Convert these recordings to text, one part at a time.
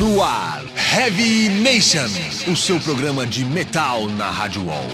No ar, Heavy Nation, o seu programa de metal na Rádio Wall.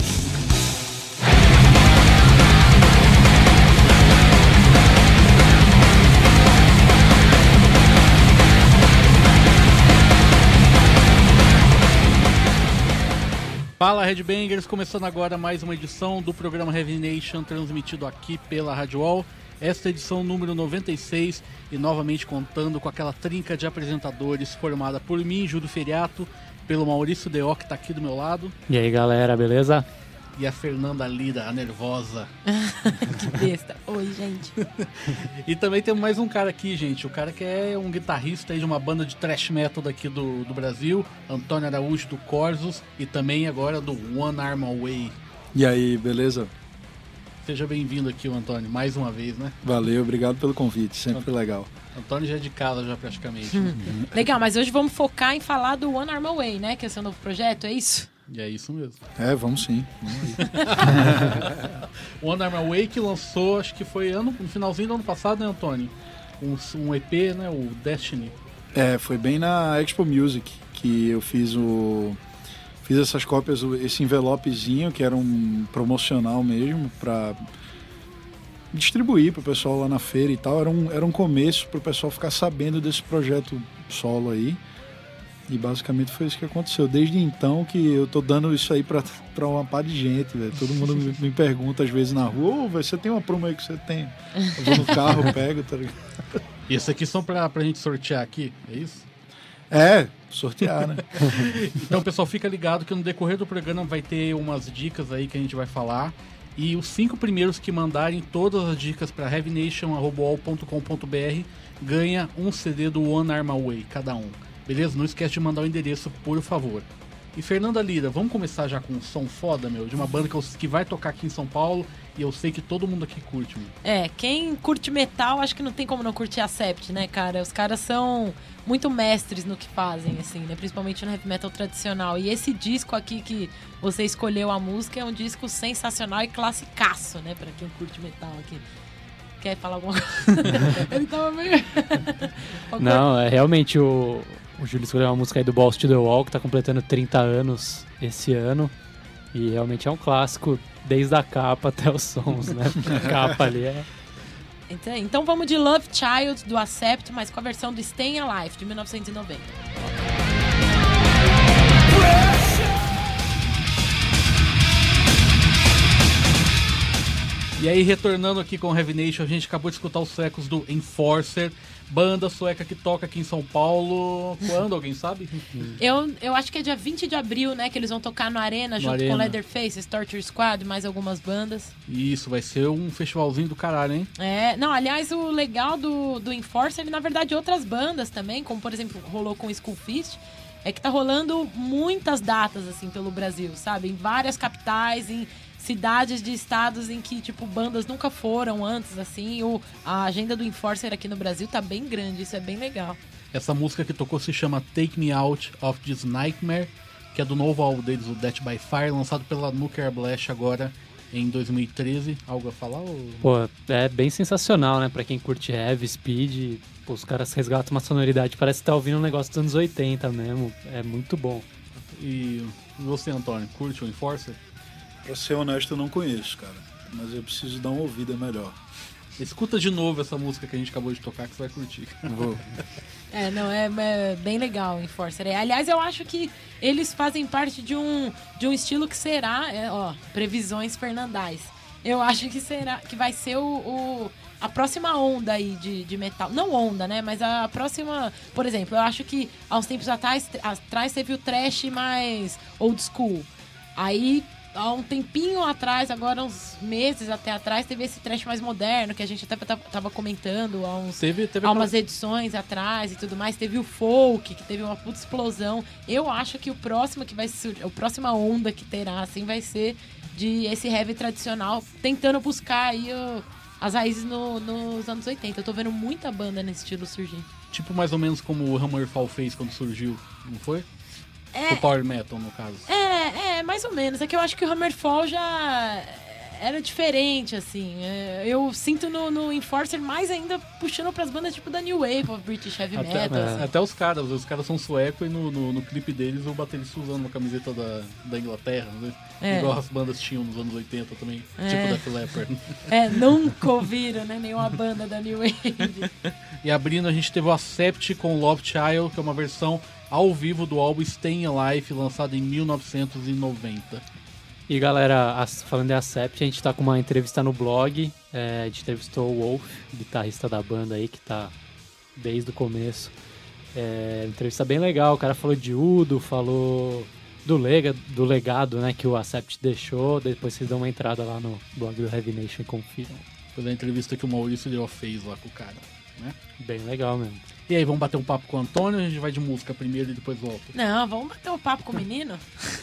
Fala Headbangers, começando agora mais uma edição do programa Heavy Nation, transmitido aqui pela Rádio Wall. Esta é edição número 96 e novamente contando com aquela trinca de apresentadores formada por mim, Júlio Feriato, pelo Maurício Deó, que está aqui do meu lado, E aí galera, beleza? e a Fernanda Lida, a nervosa. Que besta. Oi, gente. E também temos mais um cara aqui, gente. O cara que é um guitarrista aí de uma banda de thrash metal daqui do, do Brasil, Antônio Araújo do Corsos e também agora do One Arm Away. E aí, beleza? Seja bem-vindo aqui, o Antônio, mais uma vez, né? Valeu, obrigado pelo convite, sempre legal. Antônio já é de casa, já praticamente. Legal, mas hoje vamos focar em falar do One Arm Away, né? Que é seu novo projeto, é isso? E é isso mesmo. É, vamos sim. Vamos aí. One Arm Away que lançou, acho que foi ano, no finalzinho do ano passado, né, Antônio? Um, um EP, né? O Destiny. É, foi bem na Expo Music que eu fiz o. Fiz essas cópias, o- esse envelopezinho que era um promocional mesmo pra distribuir pro pessoal lá na feira e tal. Era um, era um começo pro pessoal ficar sabendo desse projeto solo aí. E basicamente foi isso que aconteceu. Desde então que eu tô dando isso aí pra, pra uma par de gente, velho. Todo mundo me, me pergunta às vezes na rua, ô, velho, você tem uma promo aí que você tem? Eu vou no carro, pego, tá ligado? E esses aqui são pra, pra gente sortear aqui, é isso? É, sortear, né? Então, pessoal, fica ligado que no decorrer do programa vai ter umas dicas aí que a gente vai falar. E os cinco primeiros que mandarem todas as dicas para heavynation.com.br ganha um CD do One Arm Away, cada um. Beleza? Não esquece de mandar o endereço, por favor. E Fernanda Lira, vamos começar já com um som foda, meu, de uma banda que, eu- que vai tocar aqui em São Paulo e eu sei que todo mundo aqui curte, meu. É, quem curte metal, acho que não tem como não curtir a Sept, né, cara? Os caras são muito mestres no que fazem, assim, né? Principalmente no heavy metal tradicional. E esse disco aqui que você escolheu a música é um disco sensacional e classicaço, né? Pra quem curte metal aqui. Quer falar alguma coisa? Ele tava meio... Não, é realmente o, o Júlio escolheu uma música aí do Balls to the Wall, que tá completando 30 anos esse ano. E realmente é um clássico, desde a capa até os sons, né? A capa ali é. Então, então vamos de Love Child do Accept, mas com a versão do Staying Alive de 1990. E aí, retornando aqui com o Heavy Nation, a gente acabou de escutar os suecos do Enforcer, banda sueca que toca aqui em São Paulo. Quando? Alguém sabe? Eu, eu acho que é dia 20 de abril, né, que eles vão tocar no Arena No junto Arena. com Leatherface, Torture Squad e mais algumas bandas. Isso, vai ser um festivalzinho do caralho, hein? É, não, aliás, o legal do, do Enforcer, na verdade, outras bandas também, como por exemplo, rolou com o Skull Fist, é que tá rolando muitas datas, assim, pelo Brasil, sabe? Em várias capitais, em cidades de estados em que, tipo, bandas nunca foram antes, assim. O, a agenda do Enforcer aqui no Brasil tá bem grande, isso é bem legal. Essa música que tocou se chama Take Me Out of This Nightmare, que é do novo álbum deles, o Death by Fire, lançado pela Nuclear Blast agora em 2013. Algo a falar? Ou... Pô, é bem sensacional, né? Pra quem curte heavy, speed. Pô, os caras resgatam uma sonoridade, parece que tá ouvindo um negócio dos anos 80 mesmo. É muito bom. E você, Antônio, curte o Enforcer? Pra ser honesto, eu não conheço, cara. Mas eu preciso dar uma ouvida melhor. Escuta de novo essa música que a gente acabou de tocar que você vai curtir. Vou. É, não, é, é bem legal o Enforcer. É, aliás, eu acho que eles fazem parte de um, de um estilo que será, é, ó, previsões fernandais. Eu acho que será, que vai ser o, o- a próxima onda aí de, de metal. Não onda, né? Mas a próxima. Por exemplo, eu acho que há uns tempos atrás, atrás teve o trash mais old school. Aí, há um tempinho atrás, agora uns meses até atrás, teve esse trash mais moderno, que a gente até tava- comentando há uns Teve, teve há aquela- umas edições atrás e tudo mais. Teve o folk, que teve uma puta explosão. Eu acho que o próximo que vai surgir, a próxima onda que terá, assim, vai ser de esse heavy tradicional, tentando buscar aí o- as raízes no- nos anos 80. Eu tô vendo muita banda nesse estilo surgir. Tipo mais ou menos como o Hammerfall fez quando surgiu, não foi? É, O Power Metal, no caso. É, é, mais ou menos. É que eu acho que o Hammerfall já era diferente, assim. É, eu sinto no, no Enforcer mais ainda puxando pras bandas tipo da New Wave of British Heavy Até, Metal. assim. é, até os caras, os caras são suecos e no, no, no clipe deles o baterista usando uma camiseta da, da Inglaterra, né? É. Igual as bandas tinham nos anos 80 também, É. tipo Def Leppard. É, nunca ouviram, né? Nenhuma banda da New Wave. E abrindo a gente teve o Accept com Love Child, que é uma versão ao vivo do álbum Staying Alive, lançado em 1990. E galera, falando de Acept, a gente tá com uma entrevista no blog. é, a gente entrevistou o Wolf, guitarrista da banda aí, que tá desde o começo. É, entrevista bem legal, o cara falou de Udo, falou do, lega, do legado né, que o Acept deixou. Depois vocês dão uma entrada lá no blog do Heavy Nation e confiram. Foi a entrevista que o Maurício Leó fez lá com o cara. Né? Bem legal mesmo. E aí, vamos bater um papo com o Antônio, a gente vai de música primeiro e depois volta. Não, vamos bater um papo com o menino?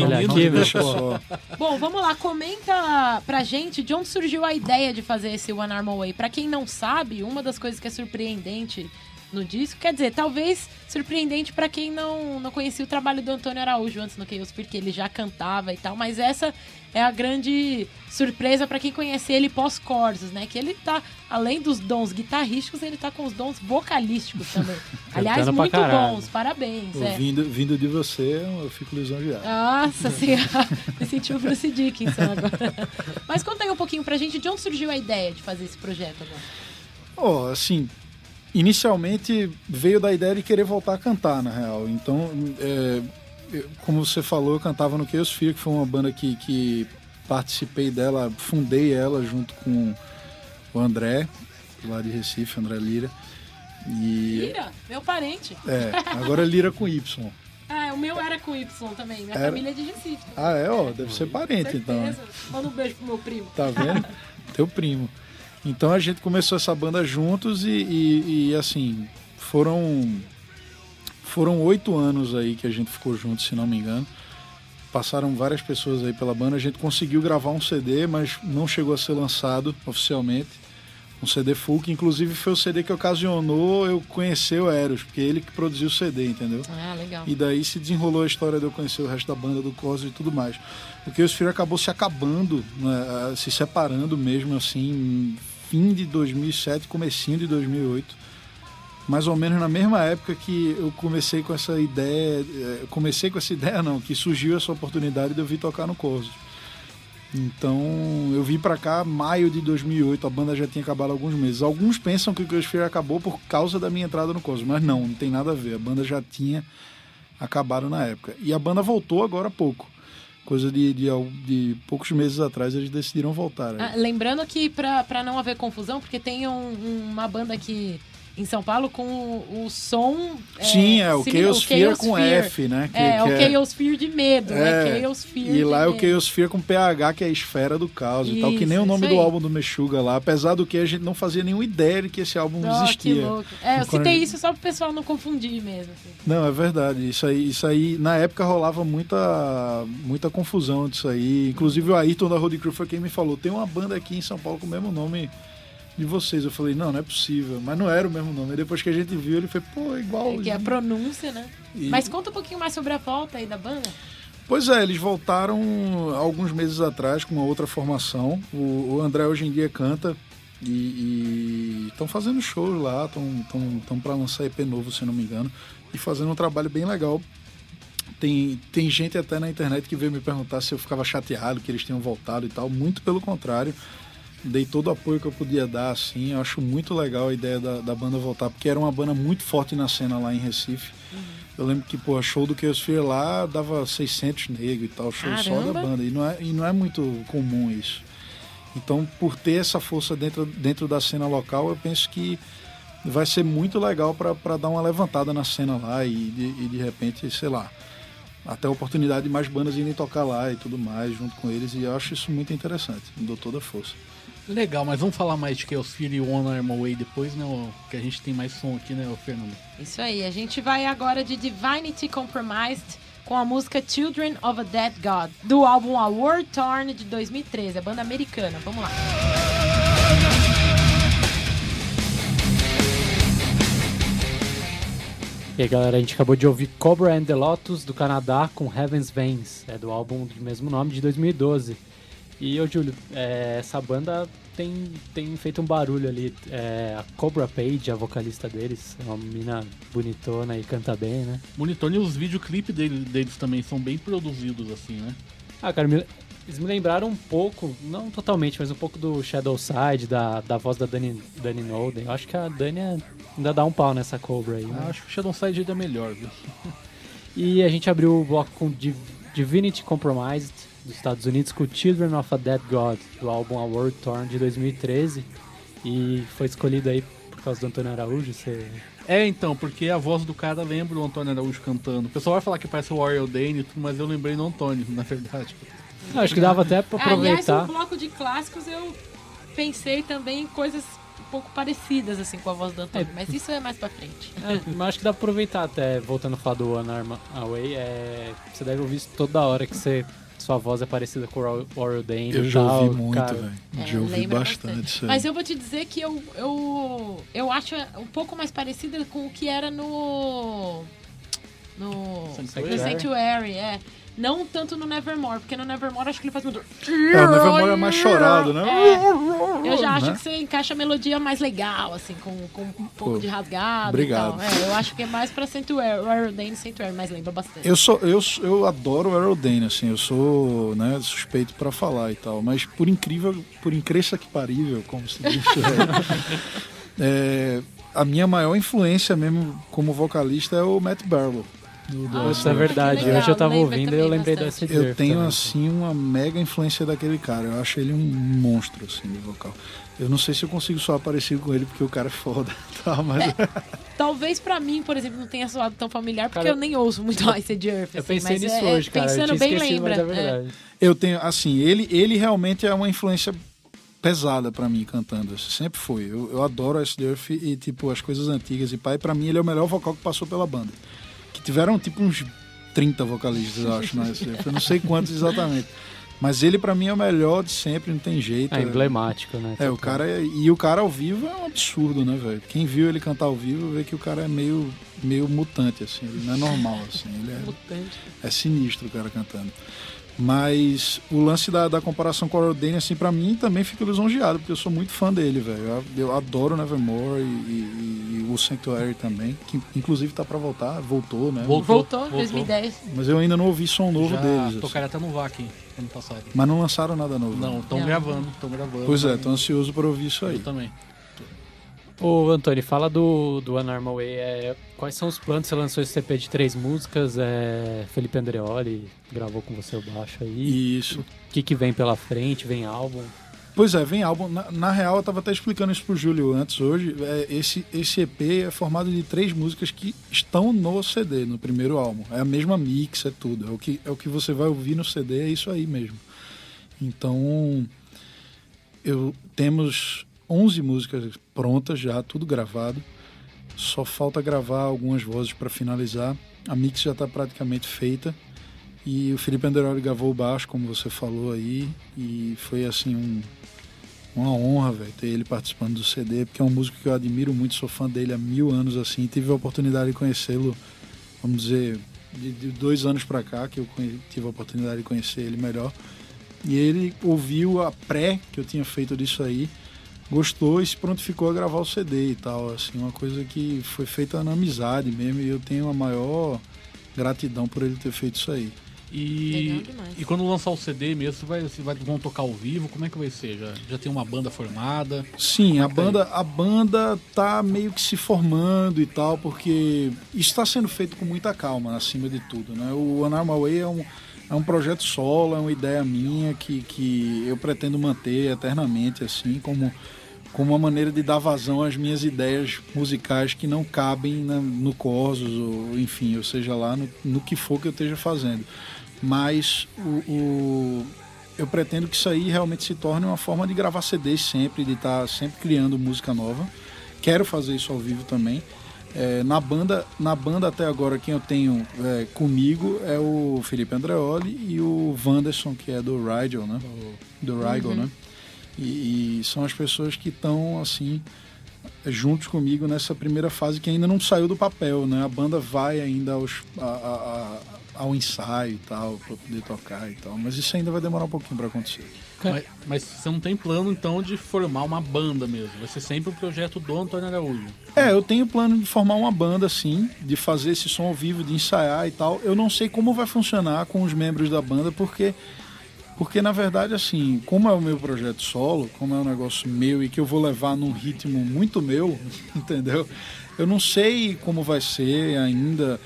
Olha Menino, aqui, meu, pô. Bom, vamos lá, comenta pra gente de onde surgiu a ideia de fazer esse One Arm Away. Pra quem não sabe, uma das coisas que é surpreendente no disco, quer dizer, talvez surpreendente pra quem não, não conhecia o trabalho do Antônio Araújo antes no Chaos Fear, que ele já cantava e tal, mas essa é a grande surpresa pra quem conhece ele pós-corsos, né? Que ele tá, além dos dons guitarrísticos, ele tá com os dons vocalísticos também. Aliás, muito caralho. bons, parabéns. é. Vindo, vindo de você, eu fico lisonjeado. Nossa senhora, me senti o Bruce Dickinson agora. Mas conta aí um pouquinho pra gente de onde surgiu a ideia de fazer esse projeto agora. Ó, assim, inicialmente veio da ideia de querer voltar a cantar, na real. Então, é, eu- como você falou, eu cantava no Chaos Fear, que foi uma banda que, que participei dela, fundei ela junto com o André, lá de Recife, André Lira. E, Lira, meu parente. é, agora é Lira com Y. Ah, o meu era com Y também. Minha Era? família é de Recife. Ah, é, ó, deve ser parente, então. né? Manda um beijo pro meu primo. Tá vendo? Teu primo. Então a gente começou essa banda juntos e, e- e, assim, foram foram oito anos aí que a gente ficou junto, se não me engano. Passaram várias pessoas aí pela banda. A gente conseguiu gravar um CD, mas não chegou a ser lançado oficialmente. Um CD full, que inclusive foi o CD que ocasionou eu conhecer o Eros, porque ele que produziu o CD, entendeu? Ah, legal. E daí se desenrolou a história de eu conhecer o resto da banda, do Cosmos e tudo mais. Porque o Sphere acabou se acabando, né, se separando mesmo, assim, fim de 2007, comecinho de 2008. Mais ou menos na mesma época que eu comecei com essa ideia, eh, comecei com essa ideia não, que surgiu essa oportunidade de eu vir tocar no Cosmos. Então, eu vim pra cá maio de 2008, a banda já tinha acabado há alguns meses. Alguns pensam que o Cosmos acabou por causa da minha entrada no Cosmos, mas não, não tem nada a ver. A banda já tinha acabado na época. E a banda voltou agora há pouco. Coisa de, de, de poucos meses atrás eles decidiram voltar. Ah, lembrando que pra não haver confusão, porque tem um- uma banda aqui em São Paulo com o, o som. Sim, é o similar- Chaos Fear com Fear. F, né? Que- É, que o Chaos Fear de medo, É, né? Chaos Fear E lá é o. Chaos Fear com PH, que é a esfera do caos e tal, que nem o Isso, nome isso do álbum do Meshuga lá, apesar do que a gente não fazia nenhuma ideia de que esse álbum Oh, que existia. louco. É, eu citei gente- isso só pro pessoal não confundir mesmo. assim. Não, é verdade. Isso aí, isso aí, na época rolava muita, muita confusão disso aí. Inclusive o Ayrton da Road Crew foi quem me falou: tem uma banda aqui em São Paulo com o mesmo nome de vocês. Eu falei: não, não é possível. Mas não era o mesmo nome. Aí depois que a gente viu, ele foi: pô, igual. É que é a pronúncia, né? E- Mas conta um pouquinho mais sobre a volta aí da banda. Pois é, eles voltaram alguns meses atrás com uma outra formação. O, o André hoje em dia canta e estão fazendo shows lá, estão para lançar EP novo, se não me engano, e fazendo um trabalho bem legal. Tem, tem gente até na internet que veio me perguntar se eu ficava chateado que eles tinham voltado e tal. Muito pelo contrário. Dei todo o apoio que eu podia dar, assim. Eu acho muito legal a ideia da, da banda voltar, porque era uma banda muito forte na cena lá em Recife. Eu lembro que, pô, show do Chaos Fear lá dava 600 negros e tal, show só da Caramba! banda. E não, é, e não é muito comum isso. Então, por ter essa força dentro, dentro da cena local, eu penso que vai ser muito legal para dar uma levantada na cena lá e de, e de repente, sei lá, até a oportunidade de mais bandas irem tocar lá e tudo mais junto com eles. E eu acho isso muito interessante. Me dou toda a força. Legal, mas vamos falar mais de Chaos e One Arm Away depois, né? Que a gente tem mais som aqui, né, Fernando? Isso aí, a gente vai agora de Divinity Compromised com a música Children of a Dead God, do álbum A War Torn de 2013, a banda americana. Vamos lá. E aí, galera, a gente acabou de ouvir Cobra and the Lotus do Canadá com Heaven's Veins, é do álbum do mesmo nome de 2012. E, ô Júlio, é, essa banda tem, tem feito um barulho ali. É, a Cobra Page, a vocalista deles, é uma menina bonitona e canta bem, né? Bonitona e os videoclipes deles, deles também são bem produzidos, assim, né? Ah, cara, me, eles me lembraram um pouco, não totalmente, mas um pouco do Shadow Side, da, da voz da Dani, Dani Nolden. Eu acho que a Dani ainda dá um pau nessa Cobra aí. Né? Ah, acho que o Shadow Side ainda é melhor, viu? E a gente abriu o bloco com Div Divinity Compromised, dos Estados Unidos, com Children of a Dead God, do álbum A World Torn de 2013. E foi escolhido aí por causa do Antônio Araújo. Você... É, então, porque a voz do cara lembra o Antônio Araújo cantando. O pessoal vai falar que parece o Warrior Dane, mas eu lembrei do Antônio, na verdade. Não, acho que dava até pra aproveitar. Aliás, no bloco de clássicos eu pensei também em coisas um pouco parecidas assim com a voz do Antônio, é. mas isso é mais pra frente. É, mas acho que dá pra aproveitar até, voltando a falar do One Arm Away, é, você deve ouvir isso toda hora que você sua voz é parecida com o Warrior Dane Eu já tal, ouvi muito, velho. É, já ouvi lembra bastante isso aí. Mas eu vou te dizer que eu, eu, eu acho um pouco mais parecida com o que era no. No. Sanctuary. No Sanctuary, é. Não tanto no Nevermore, porque no Nevermore acho que ele faz muito. É, o Nevermore é mais chorado, né? É, eu já acho Né? que você encaixa a melodia mais legal, assim, com, com um pouco Pô, de rasgado obrigado. É, eu acho que é mais pra Sanctuary, o Arrow Dane Sanctuary, mas lembra bastante. Eu, sou, eu, eu adoro o Arrow Dane, assim, eu sou né, suspeito pra falar e tal, mas por incrível, por incrível que parível, como se diz, é, é, a minha maior influência mesmo como vocalista é o Matt Barlow. Do, do Ah, Isso é verdade. legal, Hoje eu tava ouvindo e eu também lembrei bastante. dessa Eu tenho assim uma mega influência daquele cara. Eu acho ele um monstro assim de vocal. Eu não sei se eu consigo soar parecido com ele porque o cara é foda, tá? Mas Talvez pra mim, por exemplo, não tenha soado tão familiar, porque Cara, eu nem ouço muito Ice the Earth. Eu assim, pensei mas nisso é- é- hoje, cara. Eu Pensando bem, esquecido, lembra. mas é é. verdade. eu tenho assim, ele ele realmente é uma influência pesada pra mim cantando. Sempre foi. Eu, eu adoro Ice the Earth e tipo as coisas antigas e pai, pra mim ele é o melhor vocal que passou pela banda. Tiveram tipo uns 30 vocalistas, eu acho, na. Eu não sei quantos exatamente. Mas ele pra mim é o melhor de sempre, não tem jeito. É emblemático, né? É, o cara é, e o cara ao vivo é um absurdo, né, velho? Quem viu ele cantar ao vivo vê que o cara é meio, meio mutante, assim, ele não é normal, assim, ele é, Mutante. é sinistro o cara cantando. Mas o lance da, da comparação com o Rodney, assim, pra mim também fico lisonjeado, porque eu sou muito fã dele, velho. Eu, eu adoro Nevermore e, e- e o Sanctuary também, que inclusive tá pra voltar, voltou, né? Voltou. Voltou, 2010. Mas eu ainda não ouvi som novo Já deles. assim. tocaram até no VAC ano passado. Mas não lançaram nada novo. Não, estão gravando, estão gravando. Pois é, tô ansioso pra ouvir isso aí. Eu também. Ô, Antônio, fala do, do One Arm Away. É, quais são os planos? Você lançou esse EP de três músicas. É, Felipe Andreoli gravou com você o baixo aí. Isso. O que, que vem pela frente? Vem álbum? Pois é, vem álbum. Na, na real, eu tava até explicando isso pro Júlio antes hoje. É, esse, esse EP é formado de três músicas que estão no CD, no primeiro álbum. É a mesma mix, é tudo. É o que, é o que você vai ouvir no CD, é isso aí mesmo. Então, eu temos 11 músicas prontas já, tudo gravado. Só falta gravar algumas vozes para finalizar. A mix já está praticamente feita. E o Felipe Anderoli gravou o baixo, como você falou aí. E foi assim um, uma honra, velho, ter ele participando do CD, porque é um músico que eu admiro muito, sou fã dele há mil anos assim. Tive a oportunidade de conhecê-lo, vamos dizer, de, de dois anos para cá que eu tive a oportunidade de conhecer ele melhor. E ele ouviu a pré que eu tinha feito disso aí, gostou e se prontificou a gravar o CD e tal. Assim, uma coisa que foi feita na amizade mesmo e eu tenho a maior gratidão por ele ter feito isso aí. E, e quando lançar o CD mesmo, você vai, vai, vão tocar ao vivo? Como é que vai ser? Já, já tem uma banda formada? Sim, a que tá aí? banda, a banda tá meio que se formando e tal, porque isso está sendo feito com muita calma, acima de tudo, né? O An Arm Away é um, é um projeto solo, é uma ideia minha que, que eu pretendo manter eternamente, assim, como, como uma maneira de dar vazão às minhas ideias musicais que não cabem na- no Corsos, ou enfim, ou seja lá, no, no que for que eu esteja fazendo. Mas o- o, eu pretendo que isso aí realmente se torne uma forma de gravar CDs sempre, de estar sempre criando música nova. Quero fazer isso ao vivo também. É, na banda, na banda até agora quem eu tenho é, comigo é o Felipe Andreoli e o Wanderson, que é do Rigel, né? Do Rigel, né? E, e são as pessoas que estão assim juntos comigo nessa primeira fase que ainda não saiu do papel, né? A banda vai ainda aos, a- a- a- ao ensaio e tal, para poder tocar e tal, mas isso ainda vai demorar um pouquinho para acontecer. Mas, mas você não tem plano, então, de formar uma banda mesmo. Vai ser sempre um projeto do Antônio Araújo. É, eu tenho plano de formar uma banda, sim, de fazer esse som ao vivo, de ensaiar e tal. Eu não sei como vai funcionar com os membros da banda, porque, porque na verdade, assim, como é o meu projeto solo, como é um negócio meu e que eu vou levar num ritmo muito meu, entendeu? Eu não sei como vai ser ainda.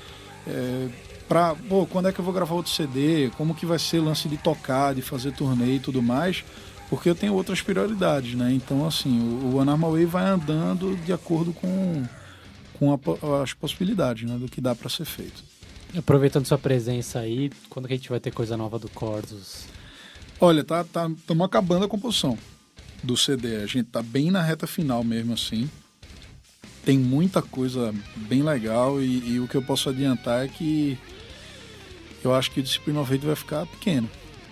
É, pra, pô, quando é que eu vou gravar outro CD? Como que vai ser o lance de tocar, de fazer turnê e tudo mais? Porque eu tenho outras prioridades, né? Então, assim, o, o Anarma Way vai andando de acordo com, com a, as possibilidades, né? Do que dá para ser feito. Aproveitando sua presença aí, quando que a gente vai ter coisa nova do Cordos? Olha, tá, tá, estamos acabando a composição do CD. A gente tá bem na reta final mesmo, assim. Tem muita coisa bem legal e, e o que eu posso adiantar é que eu acho que o Disciplina of Hate vai ficar pequeno.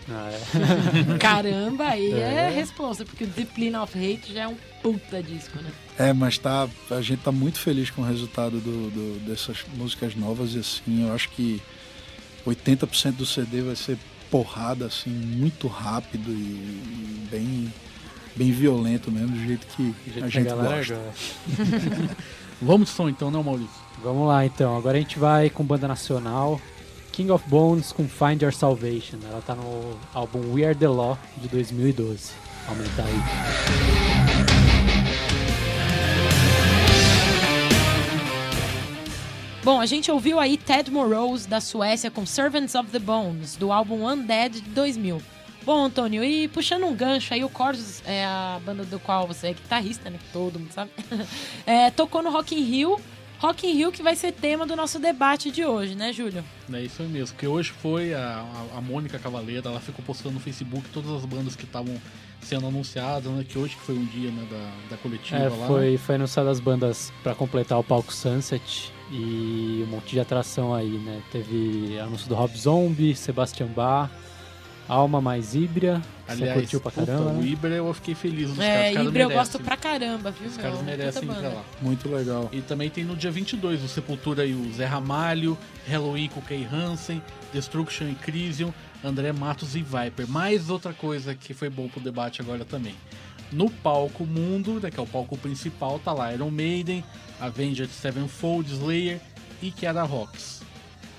Ah, é. Caramba, aí é, É. responsa, porque o Discipline of Hate já é um puta disco, né? É, mas tá, a gente tá muito feliz com o resultado do, do- dessas músicas novas e assim, eu acho que 80% do CD vai ser porrada, assim, muito rápido e, e bem, bem violento mesmo, do jeito que Do jeito a que a gente galera gosta. Vamos de som, então, não, Maurício? Vamos lá então, agora a gente vai com banda nacional. King of Bones com Find Your Salvation. Ela tá no álbum We Are the Law de 2012. Aumentar aí. Bom, a gente ouviu aí Ted Morose, da Suécia, com Servants of the Bones, do álbum Undead de 2000. Bom, Antônio, e puxando um gancho aí, o Corsos é a banda do qual você é guitarrista, né? Todo mundo sabe. É, tocou no Rock in Rio. Rock in Rio que vai ser tema do nosso debate de hoje, né, Júlio? É isso aí mesmo, porque hoje foi a, a, a Mônica Cavaleira, ela ficou postando no Facebook todas as bandas que estavam sendo anunciadas, né? Que hoje que foi um dia né, da, da coletiva É, lá. foi, foi anunciado as bandas pra completar o palco Sunset e um monte de atração aí, né? Teve anúncio do Rob Zombie, Sebastian Bach, Alma mais Híbria. Você Aliás, curtiu pra puta, caramba, o né? Ibra eu fiquei feliz dos é, caras. Ibra eu gosto pra caramba, viu, Os meu? caras merecem ir pra lá. Muito legal. E também tem no dia 22 o Sepultura e o Zé Ramalho, Halloween com o Kay Hansen, Destruction e Crisium, André Matos e Viper. Mais outra coisa que foi bom pro debate agora também. No palco mundo, né, que é o palco principal, tá lá Iron Maiden, Avenged Sevenfold, Slayer e Kiara Rocks.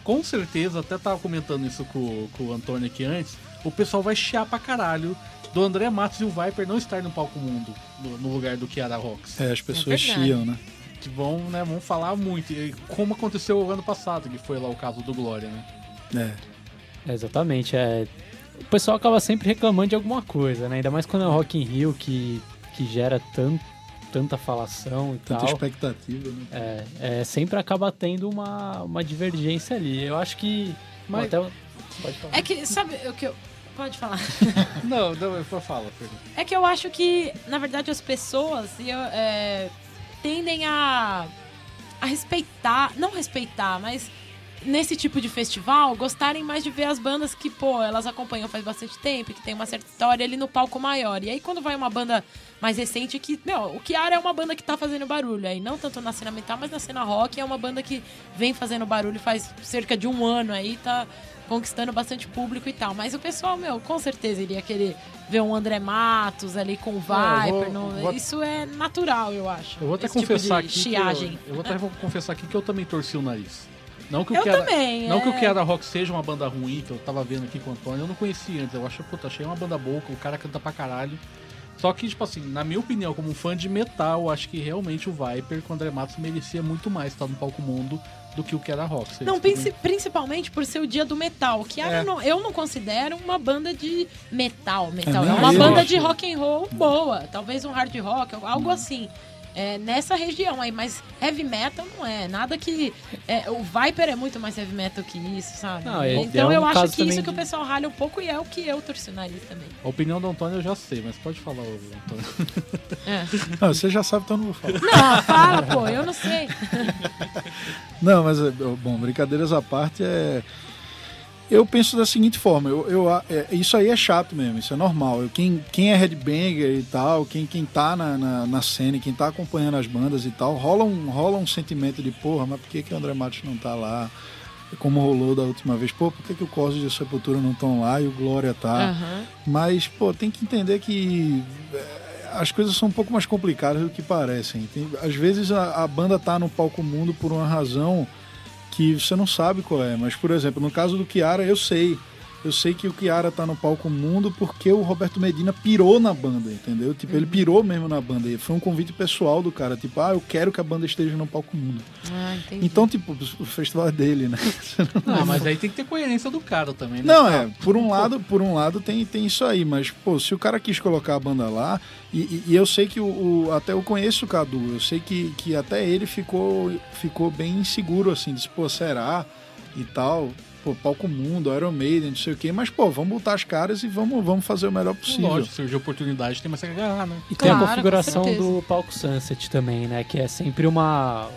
Com certeza, até tava comentando isso com, com o Antônio aqui antes, o pessoal vai chiar pra caralho do André Matos e o Viper não estar no palco mundo, no, no lugar do Kiara Rocks É, as pessoas verdade. chiam, né? que vão, né, vão falar muito. E como aconteceu o ano passado, que foi lá o caso do Glória, né? É. É, exatamente, é. O pessoal acaba sempre reclamando de alguma coisa, né? Ainda mais quando é o Rock in Rio que, que gera tan, tanta falação e Tanta tal. expectativa, né? É, é, sempre acaba tendo uma, uma divergência ali. Eu acho que. Mas- Até, pode falar. É que, sabe o que eu... Pode falar. Não, não, eu fala, Fernando. É que eu acho que, na verdade, as pessoas é, tendem a, a respeitar, não respeitar, mas nesse tipo de festival, gostarem mais de ver as bandas que, pô, elas acompanham faz bastante tempo, que tem uma certa história ali no palco maior. E aí, quando vai uma banda mais recente, que, meu, o Kiara é uma banda que tá fazendo barulho aí, não tanto na cena metal, mas na cena rock, é uma banda que vem fazendo barulho faz cerca de um ano aí, tá conquistando bastante público e tal. Mas o pessoal, meu, com certeza iria querer ver um André Matos ali com o É, eu vou- Viper. no- vou- Isso é natural, eu acho. Eu vou até tipo confessar de aqui. Chiagem. eu, eu vou até vou confessar aqui que eu também torci o nariz. Não que o Eu Kiara, também, Não é. que o Kiara Rock seja uma banda ruim, que eu tava vendo aqui com o Antônio, eu não conhecia antes. Eu acho, puta, achei uma banda boa, o cara canta pra caralho. Só que, tipo assim, na minha opinião, como um fã de metal, acho que realmente o Viper com o André Matos merecia muito mais estar no palco mundo do que o Kiara Rock. Vocês Não, princi- principalmente por ser o dia do metal. Que É. eu, não, eu não considero uma banda de metal. metal. É, É, uma banda acho. de rock and roll boa. Talvez um hard rock, algo assim. É, nessa região aí, mas heavy metal não é. Nada que. é, o Viper é muito mais heavy metal que isso, sabe? Não, é- então é um eu acho caso que isso também que o de- pessoal ralha um pouco e é o que eu torci nariz também. A opinião do Antônio eu já sei, mas pode falar, Antônio. É. Não, você já sabe, então eu não vou falar. Não, fala, pô, eu não sei. Não, mas, é, bom, brincadeiras à parte, é... Eu penso da seguinte forma, eu, eu, é, isso aí é chato mesmo, isso é normal. Eu, quem, quem é headbanger e tal, quem, quem tá na, na, na cena, e quem tá acompanhando as bandas e tal, rola um, rola um sentimento de, porra, mas por que, que o André Matos não tá lá? como rolou da última vez, pô, por que, que o Cosmos e a Sepultura não estão lá e o Glória tá? Aham. Mas, pô, tem que entender que é, as coisas são um pouco mais complicadas do que parecem. Tem- às vezes a, a banda tá no palco mundo por uma razão que você não sabe qual é. Mas, por exemplo, no caso do Kiara, eu sei. Eu sei que o Kiara tá no palco mundo porque o Roberto Medina pirou na banda, entendeu? Tipo, ele pirou mesmo na banda. Foi um convite pessoal do cara, tipo, ah, eu quero que a banda esteja no palco mundo. Ah, entendi. Então, tipo, o festival é dele, né? Ah, mas aí tem que ter coerência do cara também, né? Não, é, por um lado, por um lado tem, tem isso aí, mas, pô, se o cara quis colocar a banda lá, e, e- e eu sei que o, o- até eu conheço o Cadu, eu sei que, que até ele ficou, ficou bem inseguro, assim, disse, pô, será? E tal, pô, palco mundo, Iron Maiden, não sei o quê, mas, pô, vamos botar as caras e vamos, vamos fazer o melhor possível. Lógico, surgiu oportunidade, tem mais que agarrar, né? E tem a Claro, configuração do palco Sunset também, né? Que é sempre uma.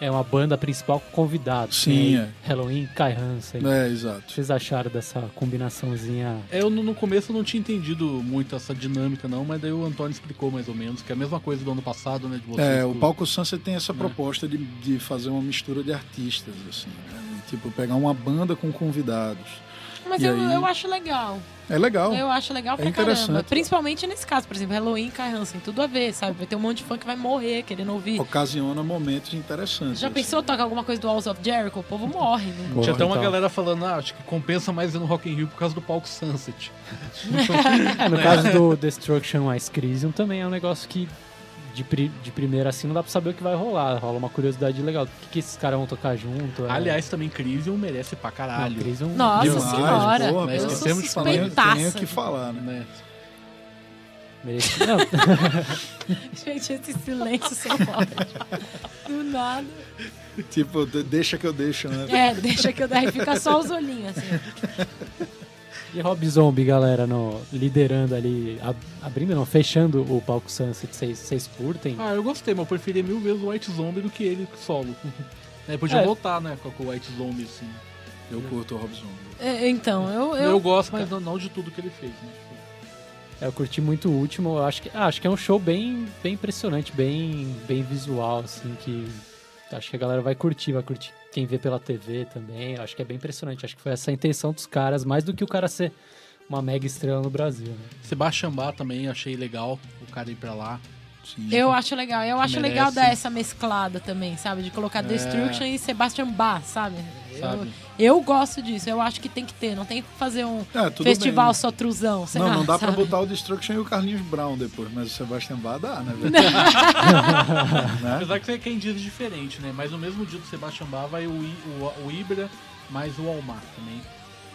É uma banda principal com convidados. Sim, é. Halloween, Kai Hansen. O É, que exato. vocês acharam dessa combinaçãozinha? É, Eu no no começo não tinha entendido muito essa dinâmica, não, mas daí o Antônio explicou mais ou menos, que é a mesma coisa do ano passado, né? De vocês, É, o do- Palco Sunset tem essa Né? proposta de, de fazer uma mistura de artistas, assim, né? Tipo, pegar uma banda com convidados. Mas eu, aí? eu acho legal. É legal. Eu acho legal pra interessante. caramba. Principalmente nesse caso, por exemplo, Halloween e Kai Hansen. Tudo a ver, sabe? Vai ter um monte de fã que vai morrer querendo ouvir. Ocasiona momentos interessantes. Já assim. pensou tocar alguma coisa do Walls of Jericho? O povo morre, né? Tinha Porra, até uma então. galera falando, ah, acho que compensa mais ir no Rock in Rio por causa do palco Sunset. É, no caso do Destruction Ice Crisium também é um negócio que de, pri- de primeira assim não dá pra saber o que vai rolar. Rola uma curiosidade legal. O que, que esses caras vão tocar junto? é- Aliás, também Crisium merece pra não, caralho. Crisium... Nossa Demais, senhora, porra, eu pô. sou Tem- suspeitaça. Tem o que falar, né? né? merece- Não, Gente, esse silêncio só pode. Do nada. Tipo, de- deixa que eu deixo, né? É, deixa que eu daí fica só os olhinhos, assim. E Rob Zombie, galera, no, liderando ali, ab- abrindo não, fechando o palco Sunset, vocês- vocês curtem? Ah, eu gostei, mas eu preferia mil vezes o White Zombie do que ele solo. né, podia É. voltar, né, com o White Zombie, assim. Eu curto o Robson. É, então, eu, Eu, eu, gosto, mas não, não de tudo que ele fez, né? É, eu curti muito o último, eu acho que, ah, acho que é um show bem, bem impressionante, bem, bem visual, assim, que acho que a galera vai curtir, vai curtir quem vê pela TV também, acho que é bem impressionante, acho que foi essa a intenção dos caras, mais do que o cara ser uma mega estrela no Brasil, né? Sebastian Bach também achei legal o cara ir pra lá. Sim. eu acho legal. Eu acho Merece. legal dar essa mesclada também, sabe? De colocar Destruction e Sebastian Bach, sabe? Eu, Sabe? eu gosto disso. Eu acho que tem que ter. Não tem que fazer um É, festival bem. só truzão, sei Não, lá, não dá pra sabe? botar o Destruction e o Carlinhos Brown depois, mas o Sebastian Bach dá, né, né? Apesar que quem diz diferente, né? Mas no mesmo dia do Sebastian Bach vai o, I- o, o Ibra mais o Almar também.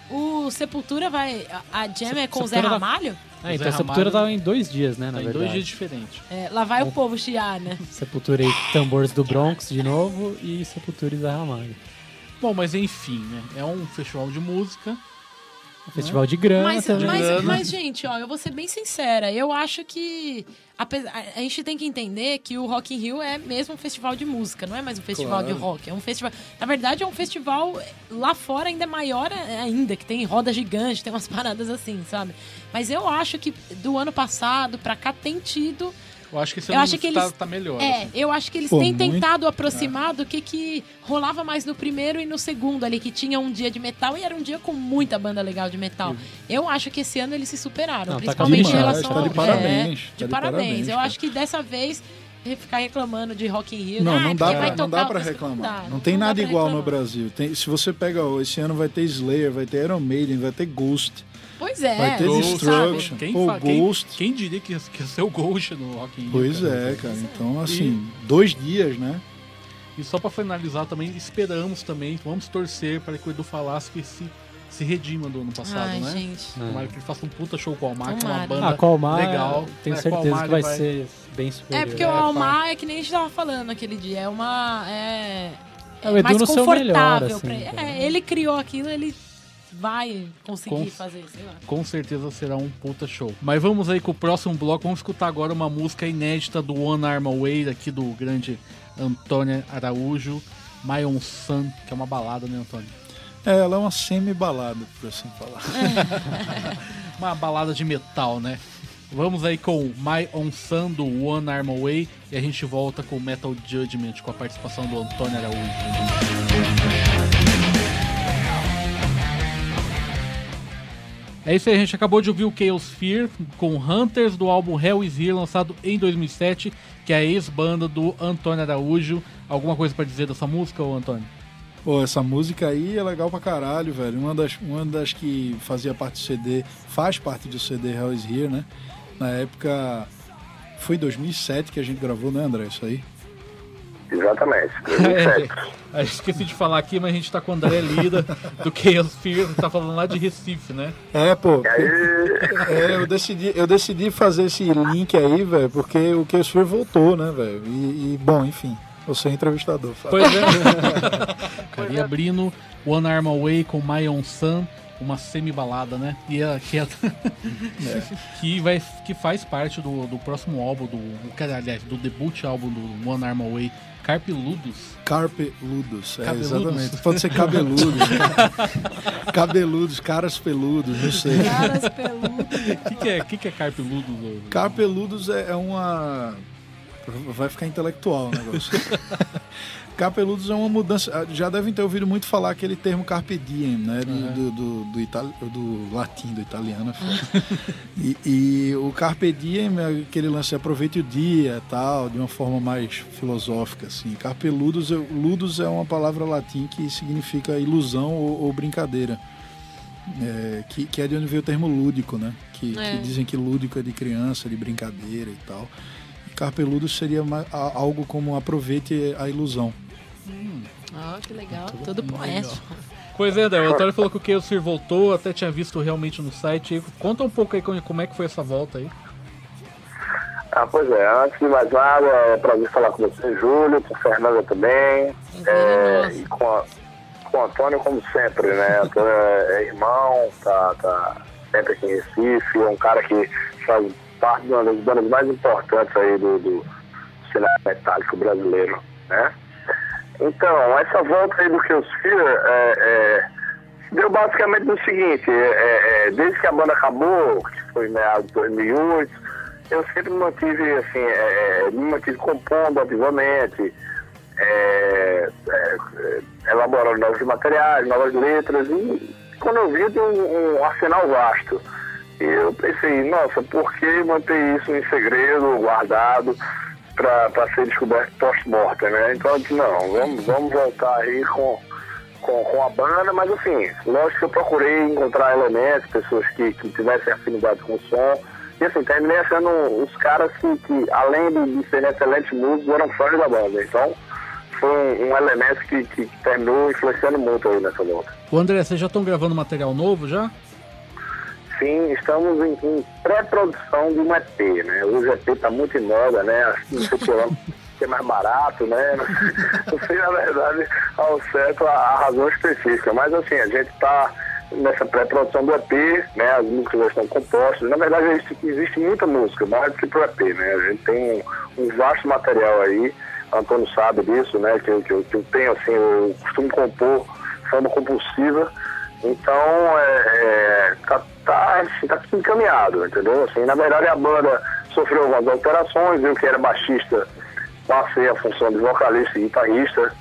O Sepultura vai. A Jam é com o Zé Ramalho? Ah, então Zé a Sepultura Ramalho- tava em dois dias, né, na Tá em verdade. dois dias diferentes. É, lá vai o povo chiar, né? Sepultura e Tambores do Bronx de novo e Sepultura e Zé Ramalho. Bom, mas enfim, né? É um festival de música. Festival de grana Mas, também. mas, grana. mas, gente, ó, eu vou ser bem sincera. Eu acho que. apesar- A, a gente tem que entender que o Rock in Rio é mesmo um festival de música, não é mais um festival Claro. de rock. É um festival. Na verdade, é um festival lá fora ainda maior ainda, que tem roda gigante, tem umas paradas assim, sabe? Mas eu acho que do ano passado pra cá tem tido. Eu acho que esse Eu ano acho que tá, eles- tá melhor. É, assim. eu acho que eles Pô, têm muito- tentado aproximar do que, que rolava mais no primeiro e no segundo ali, que tinha um dia de metal e era um dia com muita banda legal de metal. Eu acho que esse ano eles se superaram, Não, tá principalmente em demais, relação tá de ao- parabéns, é, tá de de parabéns. parabéns, Eu acho que dessa vez ficar reclamando de Rock in Rio, Não, ah, não dá, pra, não dá pra reclamar. dá, Não tem dá nada igual no reclamar. Brasil. Tem, se você pega, ó, esse ano vai ter Slayer, vai ter Iron Maiden, vai ter Ghost, Pois é, vai ter Ghost, Destruction, Quem, fa- quem, Ghost. quem diria que ia, que ia ser o Ghost no Rock in Rio? Pois cara? é, cara. Então, assim, dois dias, né? E só pra finalizar também, esperamos também, vamos torcer para que o Edu falasse que se, se redima do ano passado, Ai, né? gente. Tomara que ele faça um puta show com o Almar, que é uma banda Ah, Colmar, legal. tenho É, certeza que vai, vai- ser bem superior. É porque o Almar é que nem a gente tava falando aquele dia, é uma. É, É o Edu mais no seu melhor, confortável assim, pra ele. cara. É, ele criou aquilo, ele vai conseguir Com- fazer, sei lá. Com certeza será um puta show. Mas vamos aí com o próximo bloco. Vamos escutar agora uma música inédita do One Arm Away, aqui do grande Antônio Araújo. My Own Sun, que é uma balada, né, Antônio? É, ela é uma semi-balada, por assim falar. Uma balada de metal, né? Vamos aí com My Own Sun do One Arm Away e a gente volta com Metal Judgment com a participação do Antônio Araújo. É isso aí, a gente acabou de ouvir o Chaos Fear com Hunters do álbum Hell is Here, lançado em 2007, que é a ex-banda do Antônio Araújo. Alguma coisa para dizer dessa música, ô Antônio? Pô, essa música aí é legal pra caralho, velho. Uma das, uma das que fazia parte do CD, faz parte do CD Hell is Here, né? Na época, foi 2007 que a gente gravou, né, André? Isso aí? Exatamente. 2007. É, esqueci de falar aqui, mas a gente tá com o André Lida, do Chaos Fear, tá falando lá de Recife, né? É, pô. É, eu decidi, eu decidi fazer esse link aí, velho, porque o Chaos Fear voltou, né, velho? E, e, bom, enfim, eu sou entrevistador. fala. Pois é. Cara, e abrindo One Arm Away com My Own Sun, uma semi-balada, né? E a, que, é- que, vai, que faz parte do, do próximo álbum, do, que, aliás, do debut álbum do One Arm Away, Carpe Ludus. Carpe Ludus, é, Cabeludos. exatamente. Pode ser cabeludos. cabeludos, caras peludos, não sei. Caras peludos. O que, que, é, que, que é Carpe Ludus? ô? Carpeludos é, é uma. Vai ficar intelectual o negócio. Carpeludos é uma mudança. Já devem ter ouvido muito falar aquele termo carpe diem, né? Do, do, do, do, itali- do latim, do italiano. e, e o carpe diem é aquele lance aproveite o dia tal, de uma forma mais filosófica. Assim. Carpeludos, ludus é uma palavra latim que significa ilusão ou, ou brincadeira. É, que, que é de onde veio o termo lúdico, né? Que, É. que dizem que lúdico é de criança, de brincadeira e tal. Carpeludo seria algo como aproveite a ilusão. Ó, que legal. Tudo poético. Pois é, André, o Antônio falou que o Chaos Fear voltou, até tinha visto realmente no site. Conta um pouco aí como, é que foi essa volta aí. ah, pois é, antes de mais nada, é prazer falar com você, Júlio, com Fernanda também. É É, e com, a- com o Antônio, como sempre, né? Antônio é é irmão, tá, tá sempre aqui em Recife, é um cara que faz parte de uma das bandas mais importantes aí do, do cenário metálico brasileiro, né? Então, essa volta aí do Chaos Fear é, é, deu basicamente no seguinte, é, é, desde que a banda acabou, que foi em meados de 2008, eu sempre mantive, assim, é, é, me mantive compondo ativamente, é, é, é, elaborando novos materiais, novas letras, e quando eu vi, tem um, um arsenal vasto. E eu pensei, nossa, por que manter isso em segredo, guardado, para ser descoberto post-mortem, né? Então eu disse, não, vamos, vamos voltar aí com, com, com a banda, mas assim, lógico que eu procurei encontrar elementos, pessoas que, que tivessem afinidade com o som, e assim, terminei achando os caras que, que além de, de serem excelentes músicos, eram fãs da banda. Então, foi um, um elemento que, que terminou influenciando muito aí nessa volta. Ô André, vocês já estão gravando material novo já? Sim, estamos em, em pré-produção de um EP, né? Hoje o EP está muito em moda, né? Acho que não sei que é mais barato, né? Não sei, na verdade, ao certo a, a razão específica. Mas assim, a gente está nessa pré-produção do EP, né? As músicas já estão compostas. Na verdade, existe, existe muita música, mais do que pro EP, né? A gente tem um, um vasto material aí. Antônio sabe disso, né? Que, que, que eu tenho, assim, eu costumo compor forma compulsiva. Então, é, é, tá, tá, assim, tá encaminhado, entendeu? Assim, na verdade, a banda sofreu algumas alterações, eu que era baixista, passei a função de vocalista e guitarrista,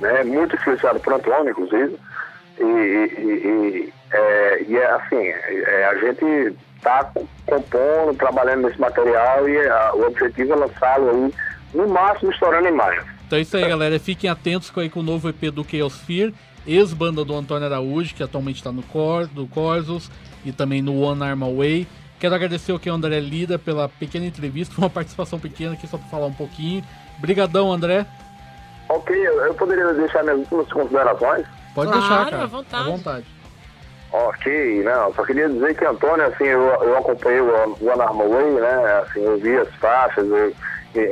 né? Muito influenciado por Antônio, inclusive. E, e, e, é, e é assim, é, a gente tá compondo, trabalhando nesse material e a- o objetivo é lançá-lo aí, no máximo, estourando em maio. Então é isso aí, galera. Fiquem atentos com, aí, com o novo EP do Chaos Fear, ex-banda do Antônio Araújo, que atualmente está no Cor, do Corsos e também no One Arm Away. Quero agradecer aqui ao André Lida pela pequena entrevista, uma participação pequena aqui só para falar um pouquinho. Brigadão, André. Ok, eu poderia deixar minhas últimas considerações? Pode Claro, deixar, cara. à vontade. À vontade. Ok, não, só queria dizer que Antônio, assim, eu, eu acompanhei o One Arm Away, né, assim, eu vi as faixas, eu,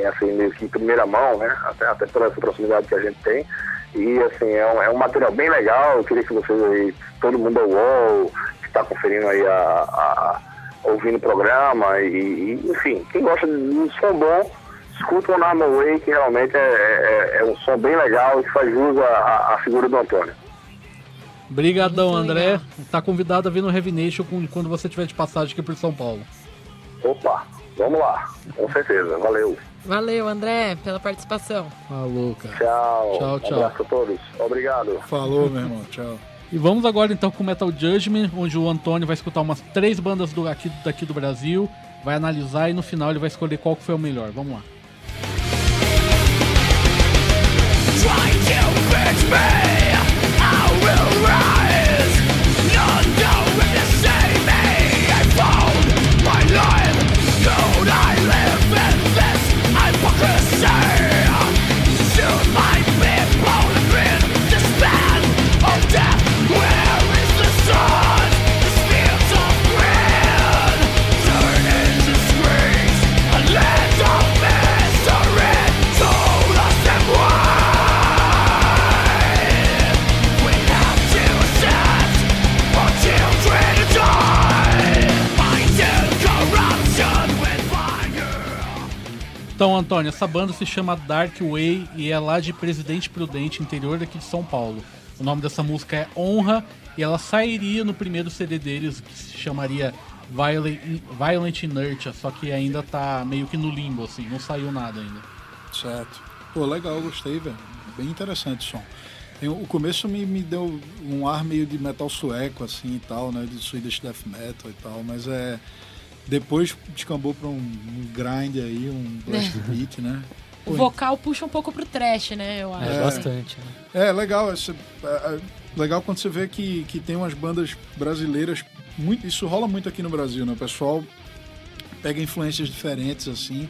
assim, meio que em primeira mão, né, até, até por essa proximidade que a gente tem, e, assim, é um, é um material bem legal, eu queria que vocês aí, todo mundo ao UOL, que está conferindo aí, a, a- ouvindo o programa, e, e, enfim, quem gosta de um som bom, escuta o One Arm Away, que realmente é, é, é um som bem legal e que faz jus à, à- figura do Antônio. Brigadão, Muito André. legal. Tá convidado a vir no Heavy Nation com- quando você tiver de passagem aqui por São Paulo. Opa, vamos lá, com certeza, valeu. Valeu, André, pela participação. Falou, cara. Tchau. Tchau, tchau. Um abraço a todos. Obrigado. Falou, meu irmão. Tchau. E vamos agora então com Metal Judgment, onde o Antônio vai escutar umas três bandas do, aqui, daqui do Brasil, vai analisar e no final ele vai escolher qual que foi o melhor. Vamos lá. Então, Antônio, essa banda se chama Dark Way e é lá de Presidente Prudente, interior aqui de São Paulo. O nome dessa música é Honra e ela sairia no primeiro CD deles, que se chamaria Violent, Violent Inertia, só que ainda tá meio que no limbo, assim, não saiu nada ainda. Certo. Pô, legal, gostei, velho. Bem interessante o som. O começo me, me deu um ar meio de metal sueco, assim e tal, né? De Swedish Death Metal e tal, mas é. Depois descambou pra um, um grind aí, um blast beat, né? O Pô, vocal puxa um pouco pro trash, né? Eu acho. É, bastante. né? É legal, esse- é, é legal quando você vê que, que tem umas bandas brasileiras, muito, isso rola muito aqui no Brasil, né? O pessoal pega influências diferentes assim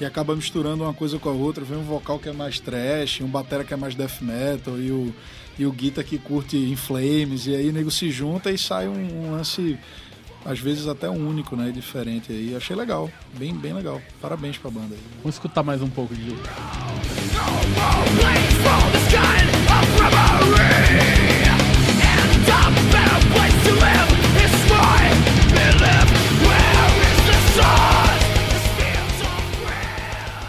e acaba misturando uma coisa com a outra, vem um vocal que é mais trash, um batera que é mais death metal e o e o guitar que curte In Flames e aí o nego se junta e sai um, um lance às vezes até único, né, diferente aí. Achei legal, bem bem legal. Parabéns pra banda aí. Vamos escutar mais um pouco de.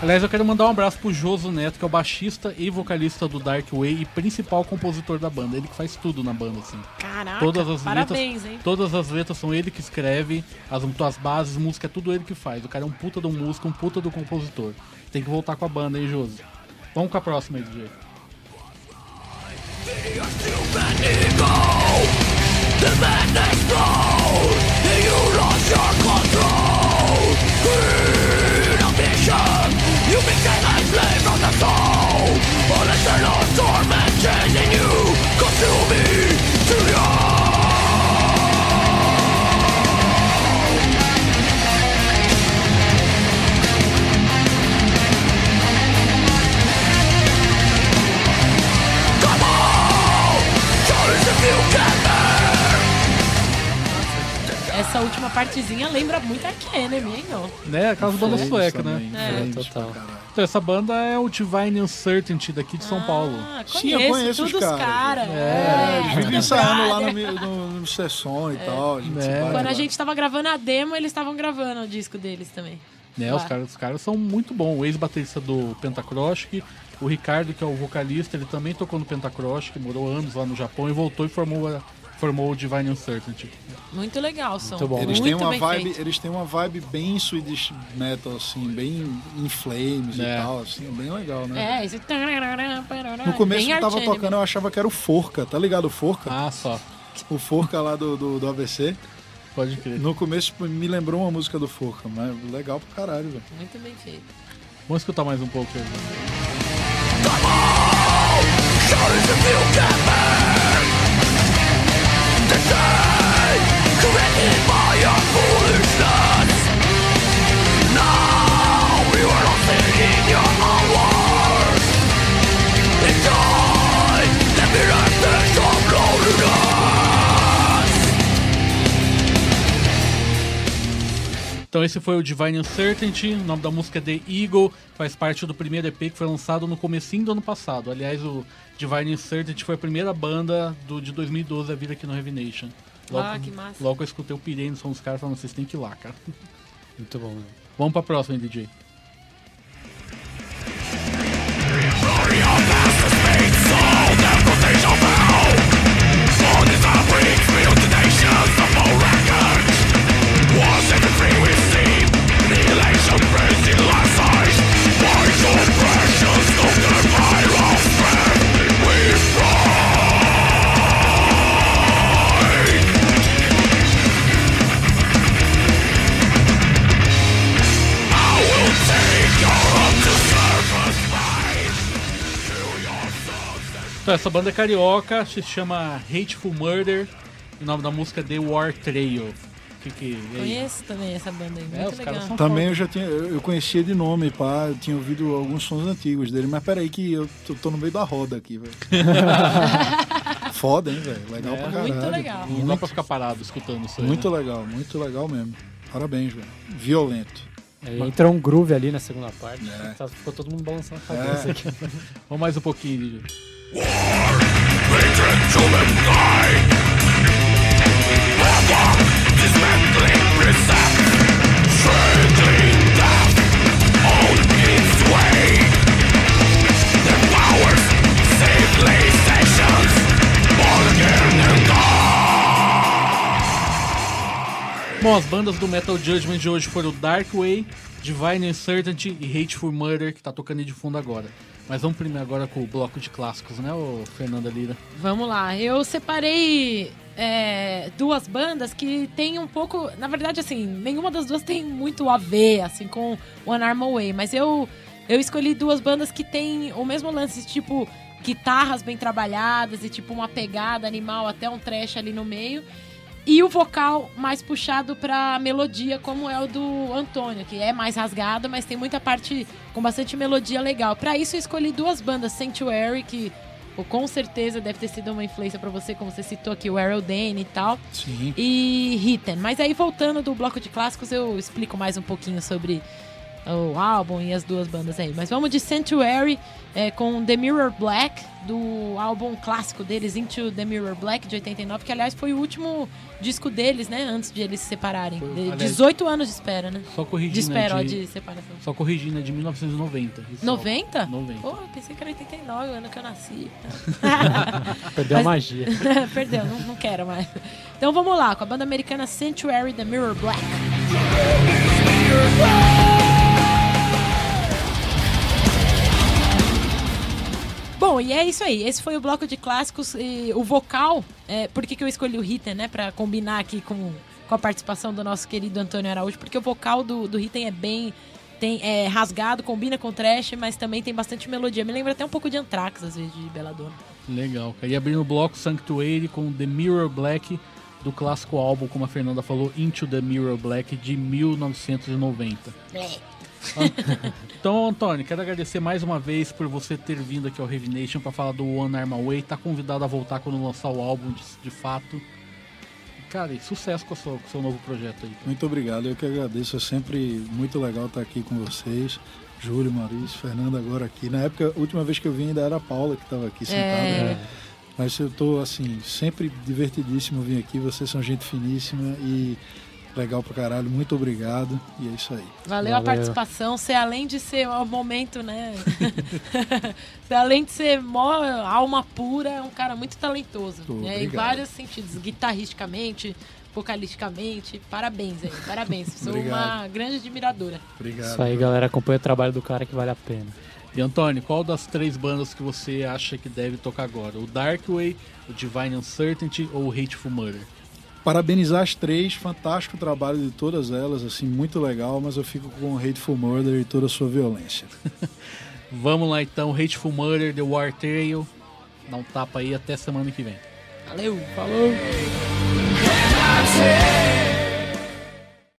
Aliás, eu quero mandar um abraço pro Joso Neto, que é o baixista e vocalista do Dark Way e principal compositor da banda. Ele que faz tudo na banda, assim. Caraca, Todas as parabéns, letras, hein? todas as letras são ele que escreve, as, as bases, música é tudo ele que faz. O cara é um puta do músico, um puta do compositor. Tem que voltar com a banda, hein, Joso? Vamos com a próxima aí, DJ. You became a slave from the soul. An eternal torment chasing you. Consuming to your Essa última partezinha lembra muito a Enemy, hein, ó. Né? Aquelas bandas suecas, né? É. Flames Total. Então, essa banda é o Divine Uncertainty daqui de São Paulo. Ah, Sim, eu conheço, conheço os todos os caras. caras. É, eles vivem ensaiando lá no, no, no sessão e tal. A É. Quando a gente tava gravando a demo, eles estavam gravando o disco deles também. Né, os caras, os caras são muito bons. O ex-baterista do Pentacrossing, o Ricardo, que é o vocalista, ele também tocou no Pentacrossing, morou anos lá no Japão e voltou e formou, a- formou o Divine Uncertainty. Muito legal o som. Muito bom. Eles têm uma bem vibe, feito. eles têm uma vibe bem Swedish metal assim, bem in flames É. e tal, assim, bem legal, né? É, esse... No começo bem eu tava tocando, eu achava que era o Forca, tá ligado o Forca? Ah, só. O Forca lá do, do, do AVC. Pode crer. No começo me lembrou uma música do Forca, mas legal pra caralho, velho. Muito bem feito. Vamos escutar mais um pouco aí. Então esse foi o Divine Uncertainty, o nome da música é The Eagle, faz parte do primeiro EP que foi lançado no comecinho do ano passado. Aliás, o Divine Uncertainty foi a primeira banda do, de 2012 a vir aqui no Heavy Nation. Ah, que massa. Logo eu escutei o pirei no som dos caras falando, vocês têm que ir lá, cara. Muito bom. Né? Vamos pra próxima, hein, DJ. Então, essa banda é carioca se chama Hateful Murder. E o nome da música é The War Trail. Que que? Conheço também essa banda aí, É, muito legal. Também eu já tinha, eu conhecia de nome, pá, eu tinha ouvido alguns sons antigos dele, mas peraí que eu tô, tô no meio da roda aqui, velho. Foda, hein, velho? Legal É, pra caralho. muito legal. Não dá pra ficar parado escutando isso aí. Muito né? legal, muito legal mesmo. Parabéns, velho. Violento. Aí entra um groove ali na segunda parte. É. Tá- Ficou todo mundo balançando a cabeça É. aqui. Vamos mais um pouquinho, Lídio. Bom, as bandas do Metal Judgment de hoje foram o Dark Way, Divine Uncertainty e Hateful Murder, que tá tocando aí de fundo agora. Mas vamos primeiro agora com o bloco de clássicos, né, ô Fernanda Lira? Vamos lá, eu separei é, duas bandas que tem um pouco. Na verdade, assim, nenhuma das duas tem muito a ver, assim, com One Arm Away, mas eu, eu escolhi duas bandas que tem o mesmo lance, tipo, guitarras bem trabalhadas e, tipo, uma pegada animal, até um trash ali no meio. E o vocal mais puxado pra melodia, como é o do Antônio, que é mais rasgado, mas tem muita parte com bastante melodia legal. Pra isso eu escolhi duas bandas, Sanctuary, que com certeza deve ter sido uma influência pra você, como você citou aqui, o Arrow Dane e tal, Sim. e Hitten. Mas aí voltando do bloco de clássicos, eu explico mais um pouquinho sobre o álbum e as duas bandas aí. Mas vamos de Sanctuary é, com The Mirror Black, do álbum clássico deles, Into the Mirror Black, de 89, que aliás foi o último disco deles, né? Antes de eles se separarem. Foi, De- aliás- 18 anos de espera, né? Só corrigindo. De espera, ó, né, de separação. Só corrigindo, é de 1990. esse 90? álbum. 90. Pô, pensei que era 89, o ano que eu nasci. Perdeu a Mas- magia. Perdeu, não, não quero mais. Então vamos lá, com a banda americana Sanctuary The Mirror Black. Bom, e é isso aí. Esse foi o bloco de clássicos. E o vocal, é, por que, que eu escolhi o Ritten, né? Pra combinar aqui com, com a participação do nosso querido Antônio Araújo, porque o vocal do, do Ritten é bem. Tem, é rasgado, combina com trash, mas também tem bastante melodia. Me lembra até um pouco de Anthrax, às vezes, de Belladonna. Legal, cara. E abrindo o bloco Sanctuary com The Mirror Black, do clássico álbum, como a Fernanda falou, Into the Mirror Black, de 1990. Então, Antônio, quero agradecer mais uma vez por você ter vindo aqui ao Heavy Nation para falar do One Arm Away. Tá convidado a voltar quando lançar o álbum de, de fato. Cara, e sucesso com o seu, com o seu novo projeto aí. cara. Muito obrigado, eu que agradeço. É sempre muito legal estar aqui com vocês. Júlio, Maurício, Fernando agora aqui. Na época, a última vez que eu vim ainda era a Paula que estava aqui sentada. É. né? Mas eu tô assim, sempre divertidíssimo vir aqui. Vocês são gente finíssima e legal pra caralho. Muito obrigado. E é isso aí. Valeu, a Valeu. participação. Você, além de ser um momento, né? você, além de ser mó alma pura, é um cara muito talentoso. Né? Em vários sentidos. Guitarristicamente, vocalisticamente. Parabéns aí, parabéns. Sou Obrigado. uma grande admiradora. Obrigado. Isso aí, galera. Acompanha o trabalho do cara que vale a pena. E Antônio, qual das três bandas que você acha que deve tocar agora? O Darkway, o Divine Uncertainty ou o Hateful Murder? Parabenizar as três, fantástico trabalho de todas elas, assim, muito legal, mas eu fico com Hateful Murder e toda a sua violência. Vamos lá então, Hateful Murder, The War Trail. Dá um tapa aí até semana que vem. Valeu! Falou! Say